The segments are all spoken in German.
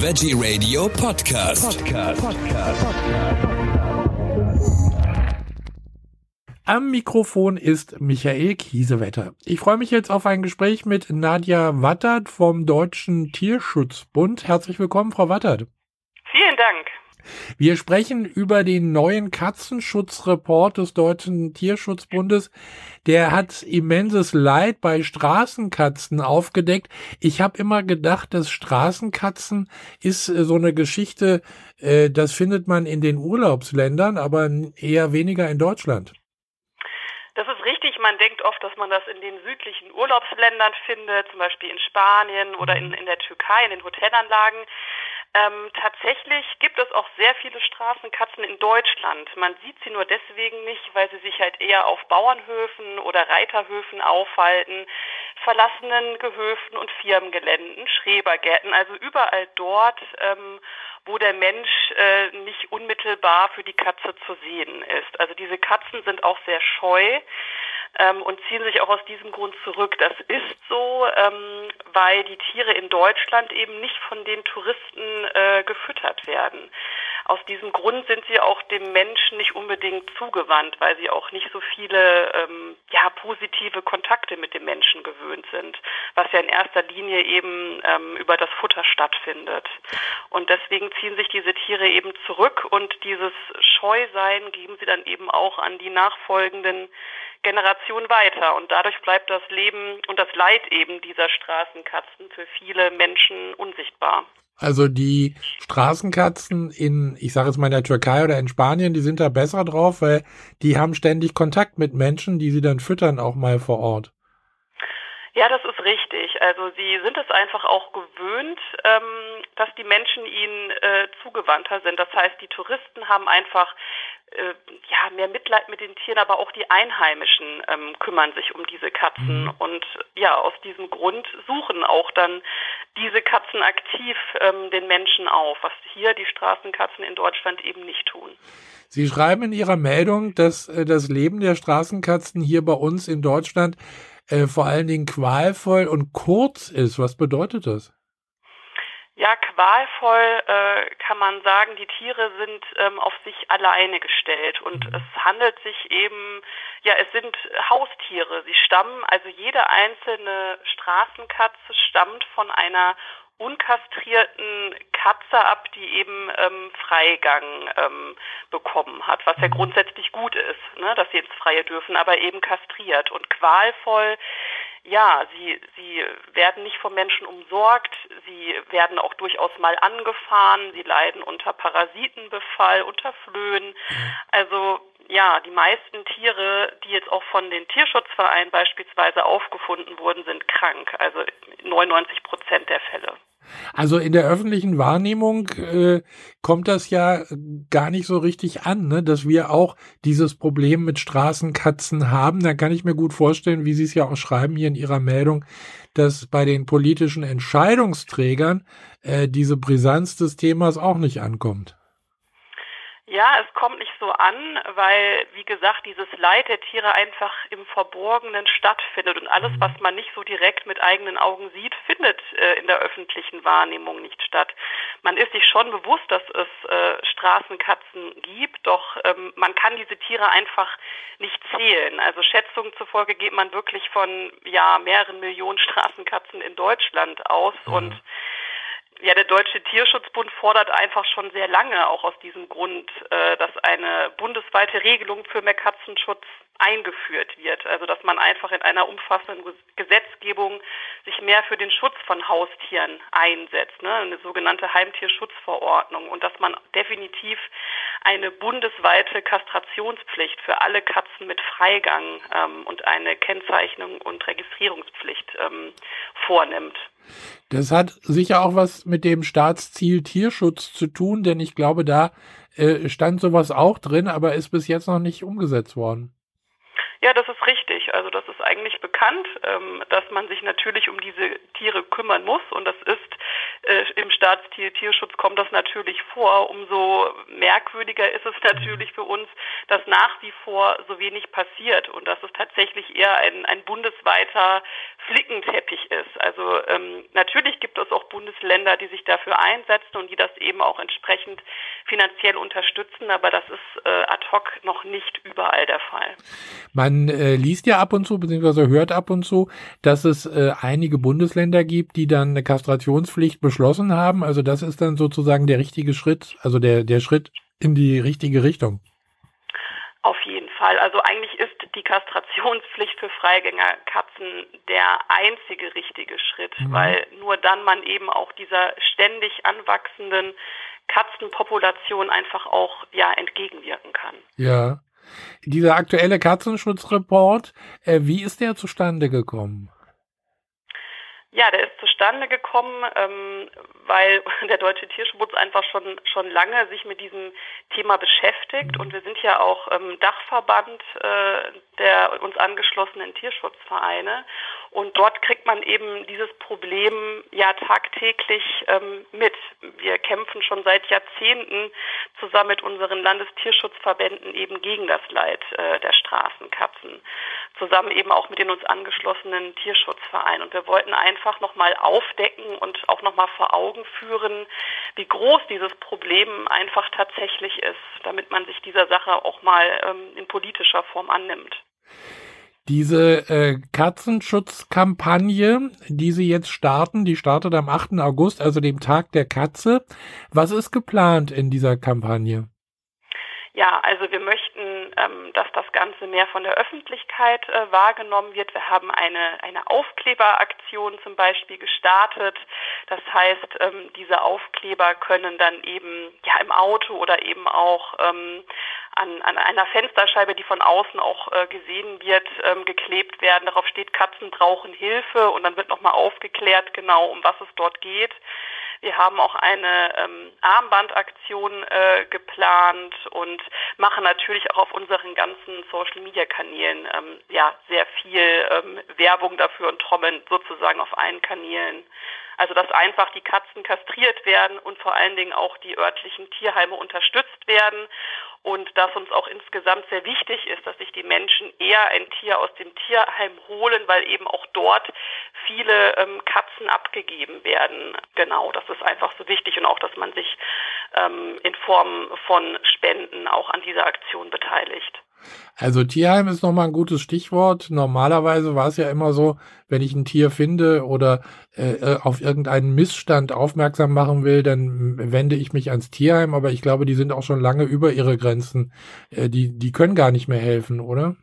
Veggie Radio Podcast. Podcast. Am Mikrofon ist Michael Kiesewetter. Ich freue mich jetzt auf ein Gespräch mit Nadja Wattert vom Deutschen Tierschutzbund. Herzlich willkommen, Frau Wattert. Vielen Dank. Wir sprechen über den neuen Katzenschutzreport des Deutschen Tierschutzbundes. Der hat immenses Leid bei Straßenkatzen aufgedeckt. Ich habe immer gedacht, dass Straßenkatzen ist äh, so eine Geschichte, äh, das findet man in den Urlaubsländern, aber eher weniger in Deutschland. Das ist richtig. Man denkt oft, dass man das in den südlichen Urlaubsländern findet, zum Beispiel in Spanien oder in, in der Türkei, in den Hotelanlagen. Ähm, tatsächlich gibt es auch sehr viele Straßenkatzen in Deutschland. Man sieht sie nur deswegen nicht, weil sie sich halt eher auf Bauernhöfen oder Reiterhöfen aufhalten, verlassenen Gehöfen und Firmengeländen, Schrebergärten, also überall dort, ähm, wo der Mensch äh, nicht unmittelbar für die Katze zu sehen ist. Also diese Katzen sind auch sehr scheu ähm, und ziehen sich auch aus diesem Grund zurück. Das ist so, ähm, weil die Tiere in Deutschland eben nicht von den Touristen äh, gefüttert werden. Aus diesem Grund sind sie auch dem Menschen nicht unbedingt zugewandt, weil sie auch nicht so viele ähm, ja, positive Kontakte mit dem Menschen gewöhnt sind, was ja in erster Linie eben ähm, über das Futter stattfindet. Und deswegen ziehen sich diese Tiere eben zurück und dieses Scheusein geben sie dann eben auch an die nachfolgenden Generation weiter. Und dadurch bleibt das Leben und das Leid eben dieser Straßenkatzen für viele Menschen unsichtbar. Also die Straßenkatzen in, ich sage jetzt mal in der Türkei oder in Spanien, die sind da besser drauf, weil die haben ständig Kontakt mit Menschen, die sie dann füttern auch mal vor Ort. Ja, das ist richtig. Also sie sind es einfach auch gewöhnt, ähm, dass die Menschen ihnen äh, zugewandter sind. Das heißt, die Touristen haben einfach äh, ja mehr Mitleid mit den Tieren, aber auch die Einheimischen ähm, kümmern sich um diese Katzen mhm. und ja aus diesem Grund suchen auch dann diese Katzen aktiv ähm, den Menschen auf, was hier die Straßenkatzen in Deutschland eben nicht tun. Sie schreiben in Ihrer Meldung, dass äh, das Leben der Straßenkatzen hier bei uns in Deutschland äh, vor allen Dingen qualvoll und kurz ist. Was bedeutet das? Ja, qualvoll äh, kann man sagen, die Tiere sind ähm, auf sich alleine gestellt und mhm. es handelt sich eben, ja, es sind Haustiere. Sie stammen, also jede einzelne Straßenkatze stammt von einer unkastrierten Katze ab, die eben ähm, Freigang ähm, bekommen hat, was ja mhm. grundsätzlich gut ist, ne, dass sie ins Freie dürfen, aber eben kastriert und qualvoll. Ja, sie, sie werden nicht vom Menschen umsorgt, sie werden auch durchaus mal angefahren, sie leiden unter Parasitenbefall, unter Flöhen. Also ja, die meisten Tiere, die jetzt auch von den Tierschutzvereinen beispielsweise aufgefunden wurden, sind krank. Also 99 Prozent der Fälle. Also in der öffentlichen Wahrnehmung äh, kommt das ja gar nicht so richtig an, ne? dass wir auch dieses Problem mit Straßenkatzen haben. Da kann ich mir gut vorstellen, wie Sie es ja auch schreiben hier in Ihrer Meldung, dass bei den politischen Entscheidungsträgern äh, diese Brisanz des Themas auch nicht ankommt. Ja, es kommt nicht so an, weil, wie gesagt, dieses Leid der Tiere einfach im Verborgenen stattfindet und alles, was man nicht so direkt mit eigenen Augen sieht, findet äh, in der öffentlichen Wahrnehmung nicht statt. Man ist sich schon bewusst, dass es äh, Straßenkatzen gibt, doch ähm, man kann diese Tiere einfach nicht zählen. Also Schätzungen zufolge geht man wirklich von ja mehreren Millionen Straßenkatzen in Deutschland aus mhm. und ja, der Deutsche Tierschutzbund fordert einfach schon sehr lange, auch aus diesem Grund, äh, dass eine bundesweite Regelung für mehr Katzenschutz eingeführt wird. Also dass man einfach in einer umfassenden Gesetzgebung sich mehr für den Schutz von Haustieren einsetzt, ne? eine sogenannte Heimtierschutzverordnung und dass man definitiv eine bundesweite Kastrationspflicht für alle Katzen mit Freigang ähm, und eine Kennzeichnung und Registrierungspflicht ähm, vornimmt. Das hat sicher auch was mit dem Staatsziel Tierschutz zu tun, denn ich glaube, da äh, stand sowas auch drin, aber ist bis jetzt noch nicht umgesetzt worden. Ja, das ist richtig. Also das ist eigentlich bekannt, ähm, dass man sich natürlich um diese Tiere kümmern muss und das ist äh, im Staatstierschutz kommt das natürlich vor. Umso merkwürdiger ist es natürlich für uns, dass nach wie vor so wenig passiert und dass es tatsächlich eher ein, ein bundesweiter Flickenteppich ist. Also ähm, natürlich gibt es auch Bundesländer, die sich dafür einsetzen und die das eben auch entsprechend finanziell unterstützen, aber das ist äh, ad hoc noch nicht überall der Fall. Man äh, liest ja ab und zu, beziehungsweise hört ab und zu, dass es äh, einige Bundesländer gibt, die dann eine Kastrationspflicht beschlossen haben. Also das ist dann sozusagen der richtige Schritt, also der, der Schritt in die richtige Richtung. Auf jeden Fall. Also eigentlich ist die Kastrationspflicht für Freigängerkatzen der einzige richtige Schritt, mhm. weil nur dann man eben auch dieser ständig anwachsenden Katzenpopulation einfach auch ja entgegenwirken kann. Ja. Dieser aktuelle Katzenschutzreport, äh, wie ist der zustande gekommen? Ja, der ist zustande gekommen, ähm, weil der Deutsche Tierschutz einfach schon schon lange sich mit diesem Thema beschäftigt. Und wir sind ja auch ähm, Dachverband äh, der uns angeschlossenen Tierschutzvereine und dort kriegt man eben dieses Problem ja tagtäglich ähm, mit. Wir kämpfen schon seit Jahrzehnten zusammen mit unseren Landestierschutzverbänden eben gegen das Leid äh, der Straßenkatzen, zusammen eben auch mit den uns angeschlossenen Tierschutzvereinen. Und wir wollten einfach nochmal aufdecken und auch nochmal vor Augen führen, wie groß dieses Problem einfach tatsächlich ist, damit man sich dieser Sache auch mal ähm, in politischer Form annimmt. Diese äh, Katzenschutzkampagne, die Sie jetzt starten, die startet am 8. August, also dem Tag der Katze. Was ist geplant in dieser Kampagne? Ja, also wir möchten, ähm, dass das Ganze mehr von der Öffentlichkeit äh, wahrgenommen wird. Wir haben eine, eine Aufkleberaktion zum Beispiel gestartet. Das heißt, ähm, diese Aufkleber können dann eben ja im Auto oder eben auch ähm, an, an einer Fensterscheibe, die von außen auch äh, gesehen wird, geklebt werden. Darauf steht, Katzen brauchen Hilfe und dann wird nochmal aufgeklärt, genau um was es dort geht. Wir haben auch eine ähm, Armbandaktion äh, geplant und machen natürlich auch auf unseren ganzen Social-Media-Kanälen ähm, ja sehr viel ähm, Werbung dafür und trommeln sozusagen auf allen Kanälen. Also dass einfach die Katzen kastriert werden und vor allen Dingen auch die örtlichen Tierheime unterstützt werden und dass uns auch insgesamt sehr wichtig ist, dass sich die Menschen eher ein Tier aus dem Tierheim holen, weil eben auch dort viele ähm, Katzen abgegeben werden. Genau, das ist einfach so wichtig und auch, dass man sich ähm, in Form von Spenden auch an dieser Aktion beteiligt. Also Tierheim ist nochmal ein gutes Stichwort. Normalerweise war es ja immer so, wenn ich ein Tier finde oder äh, äh, auf irgendeinen Missstand aufmerksam machen will, dann wende ich mich ans Tierheim. Aber ich glaube, die sind auch schon lange über ihre Grenzen. Äh, die, die können gar nicht mehr helfen, oder?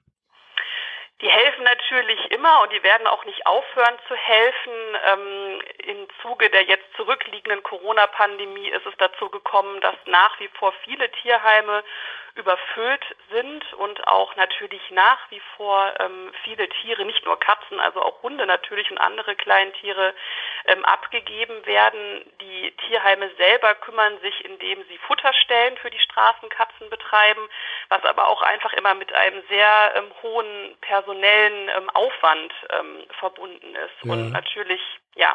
Die helfen natürlich immer und die werden auch nicht aufhören zu helfen. Ähm, Im Zuge der jetzt zurückliegenden Corona-Pandemie ist es dazu gekommen, dass nach wie vor viele Tierheime überfüllt sind und auch natürlich nach wie vor ähm, viele Tiere, nicht nur Katzen, also auch Hunde natürlich und andere Kleintiere ähm, abgegeben werden. Die Tierheime selber kümmern sich, indem sie Futterstellen für die Straßenkatzen betreiben, was aber auch einfach immer mit einem sehr ähm, hohen personellen ähm, Aufwand ähm, verbunden ist. Ja. Und natürlich ja,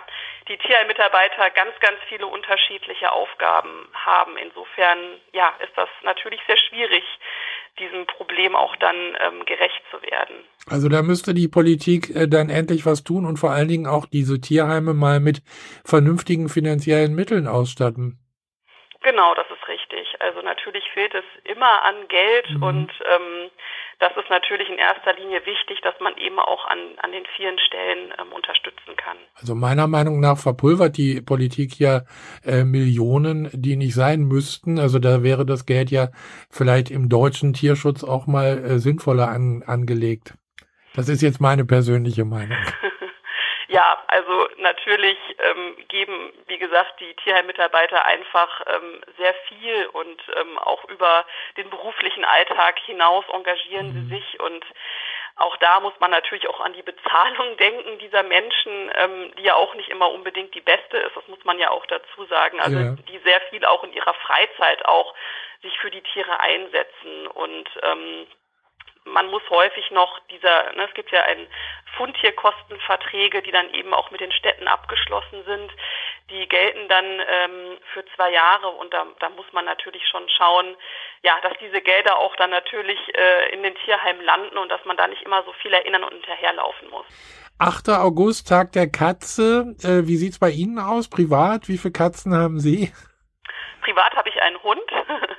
die Tierheilmitarbeiter ganz, ganz viele unterschiedliche Aufgaben haben. Insofern, ja, ist das natürlich sehr schwierig, diesem Problem auch dann ähm, gerecht zu werden. Also da müsste die Politik äh, dann endlich was tun und vor allen Dingen auch diese Tierheime mal mit vernünftigen finanziellen Mitteln ausstatten. Genau, das ist richtig. Also natürlich fehlt es immer an Geld mhm. und ähm, das ist natürlich in erster Linie wichtig, dass man eben auch an, an den vielen Stellen ähm, unterstützen kann. Also meiner Meinung nach verpulvert die Politik ja äh, Millionen, die nicht sein müssten. Also da wäre das Geld ja vielleicht im deutschen Tierschutz auch mal äh, sinnvoller an, angelegt. Das ist jetzt meine persönliche Meinung. Ja, also natürlich ähm, geben, wie gesagt, die Tierheimmitarbeiter einfach ähm, sehr viel und ähm, auch über den beruflichen Alltag hinaus engagieren mhm. sie sich und auch da muss man natürlich auch an die Bezahlung denken dieser Menschen, ähm, die ja auch nicht immer unbedingt die beste ist, das muss man ja auch dazu sagen. Also ja. die sehr viel auch in ihrer Freizeit auch sich für die Tiere einsetzen und ähm, man muss häufig noch dieser, ne, es gibt ja ein Fundtierkostenverträge, die dann eben auch mit den Städten abgeschlossen sind. Die gelten dann ähm, für zwei Jahre und da, da muss man natürlich schon schauen, ja, dass diese Gelder auch dann natürlich äh, in den Tierheimen landen und dass man da nicht immer so viel erinnern und hinterherlaufen muss. 8. August, Tag der Katze. Äh, wie sieht's bei Ihnen aus, privat? Wie viele Katzen haben Sie? Privat habe ich einen Hund.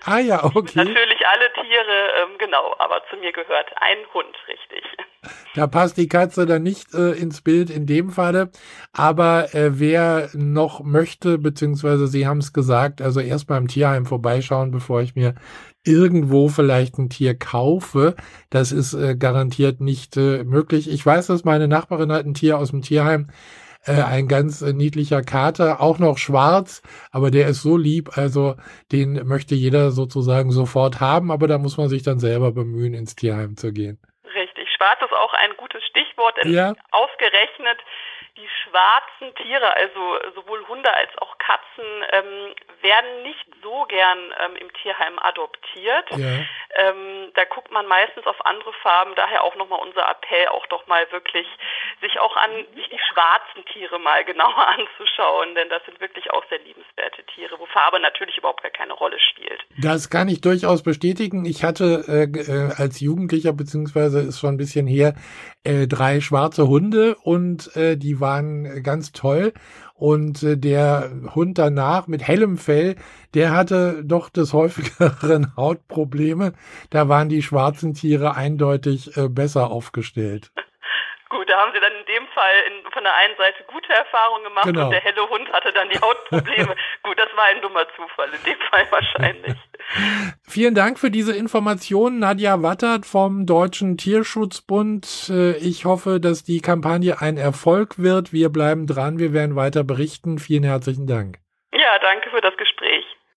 Ah ja, okay. Natürlich alle Tiere, ähm, genau, aber zu mir gehört ein Hund, richtig. Da passt die Katze dann nicht äh, ins Bild in dem Falle. Aber äh, wer noch möchte, beziehungsweise Sie haben es gesagt, also erst beim Tierheim vorbeischauen, bevor ich mir irgendwo vielleicht ein Tier kaufe. Das ist äh, garantiert nicht äh, möglich. Ich weiß, dass meine Nachbarin hat ein Tier aus dem Tierheim äh, ein ganz äh, niedlicher Kater, auch noch schwarz, aber der ist so lieb, also den möchte jeder sozusagen sofort haben, aber da muss man sich dann selber bemühen, ins Tierheim zu gehen. Richtig, schwarz ist auch ein gutes Stichwort, ja. ausgerechnet die schwarzen Tiere, also sowohl Hunde als auch Katzen, ähm, werden nicht so gern ähm, im Tierheim adoptiert. Ja. Ähm, da guckt man meistens auf andere Farben, daher auch nochmal unser Appell, auch doch mal wirklich sich auch an sich die schwarzen Tiere mal genauer anzuschauen, denn das sind wirklich auch sehr liebenswerte Tiere, wo Farbe natürlich überhaupt gar keine Rolle spielt. Das kann ich durchaus bestätigen. Ich hatte äh, äh als Jugendlicher, beziehungsweise ist schon ein bisschen her, äh, drei schwarze Hunde und äh, die waren ganz toll. Und äh, der Hund danach mit hellem Fell, der hatte doch des häufigeren Hautprobleme. Da waren die schwarzen Tiere eindeutig äh, besser aufgestellt. Gut, da haben sie dann in dem Fall in, von der einen Seite gute Erfahrungen gemacht genau. und der helle Hund hatte dann die Hautprobleme. Gut, das war ein dummer Zufall in dem Fall wahrscheinlich. Vielen Dank für diese Informationen, Nadja Wattert vom Deutschen Tierschutzbund. Äh, ich hoffe, dass die Kampagne ein Erfolg wird. Wir bleiben dran, wir werden weiter berichten. Vielen herzlichen Dank. Ja, danke für das Gespräch.